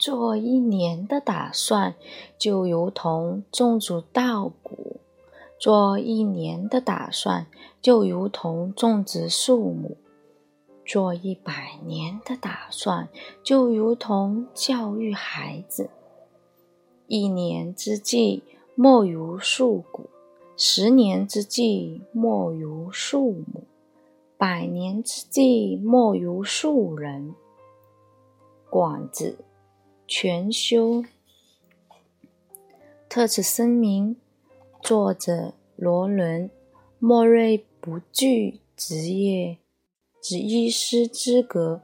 做一年的打算，就如同种植稻谷；做一年的打算，就如同种植树木；做一百年的打算，就如同教育孩子。一年之计莫如树谷，十年之计莫如树木，百年之计莫如树人。广子。全修。特此声明：作者罗伦·莫瑞不具职业及医师资格。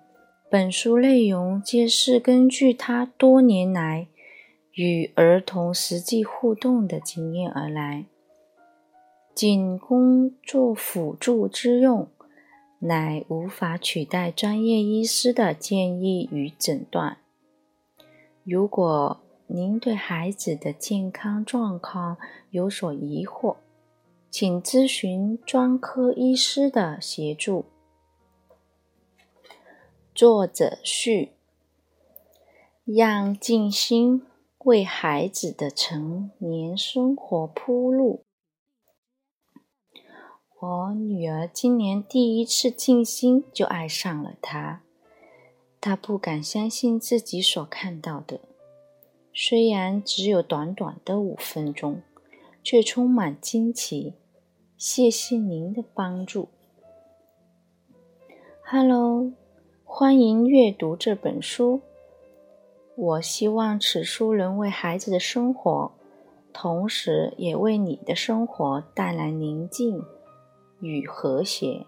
本书内容皆是根据他多年来与儿童实际互动的经验而来，仅供作辅助之用，乃无法取代专业医师的建议与诊断。如果您对孩子的健康状况有所疑惑，请咨询专科医师的协助。作者序：让静心为孩子的成年生活铺路。我女儿今年第一次静心就爱上了它。他不敢相信自己所看到的，虽然只有短短的五分钟，却充满惊奇。谢谢您的帮助。Hello，欢迎阅读这本书。我希望此书能为孩子的生活，同时也为你的生活带来宁静与和谐。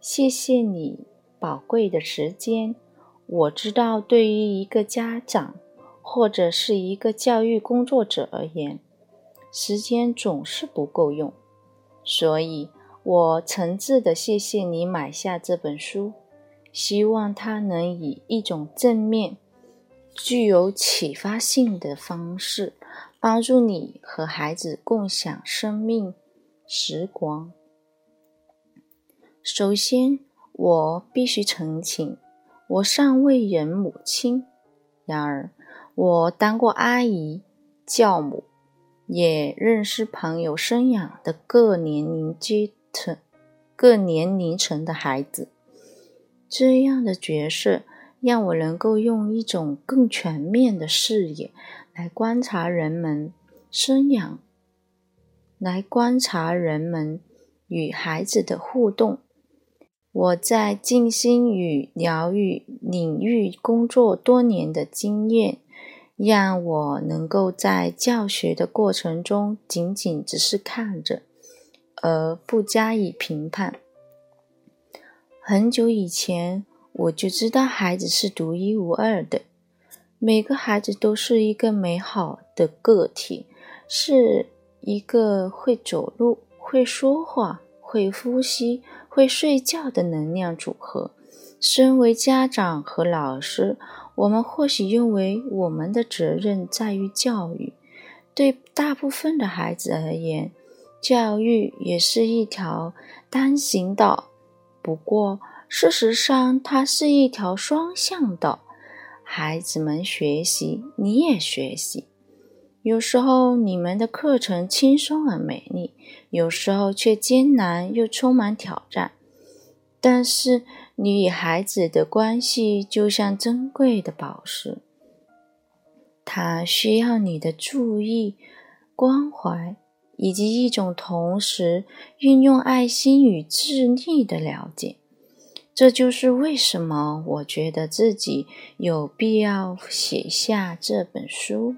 谢谢你。宝贵的时间，我知道，对于一个家长或者是一个教育工作者而言，时间总是不够用。所以，我诚挚的谢谢你买下这本书，希望它能以一种正面、具有启发性的方式，帮助你和孩子共享生命时光。首先。我必须澄清，我尚未人母亲。然而，我当过阿姨、教母，也认识朋友生养的各年龄阶层、各年龄层的孩子。这样的角色让我能够用一种更全面的视野来观察人们生养，来观察人们与孩子的互动。我在静心与疗愈领域工作多年的经验，让我能够在教学的过程中仅仅只是看着，而不加以评判。很久以前，我就知道孩子是独一无二的，每个孩子都是一个美好的个体，是一个会走路、会说话、会呼吸。会睡觉的能量组合。身为家长和老师，我们或许认为我们的责任在于教育。对大部分的孩子而言，教育也是一条单行道。不过，事实上，它是一条双向道。孩子们学习，你也学习。有时候，你们的课程轻松而美丽。有时候却艰难又充满挑战，但是你与孩子的关系就像珍贵的宝石，他需要你的注意、关怀以及一种同时运用爱心与智力的了解。这就是为什么我觉得自己有必要写下这本书。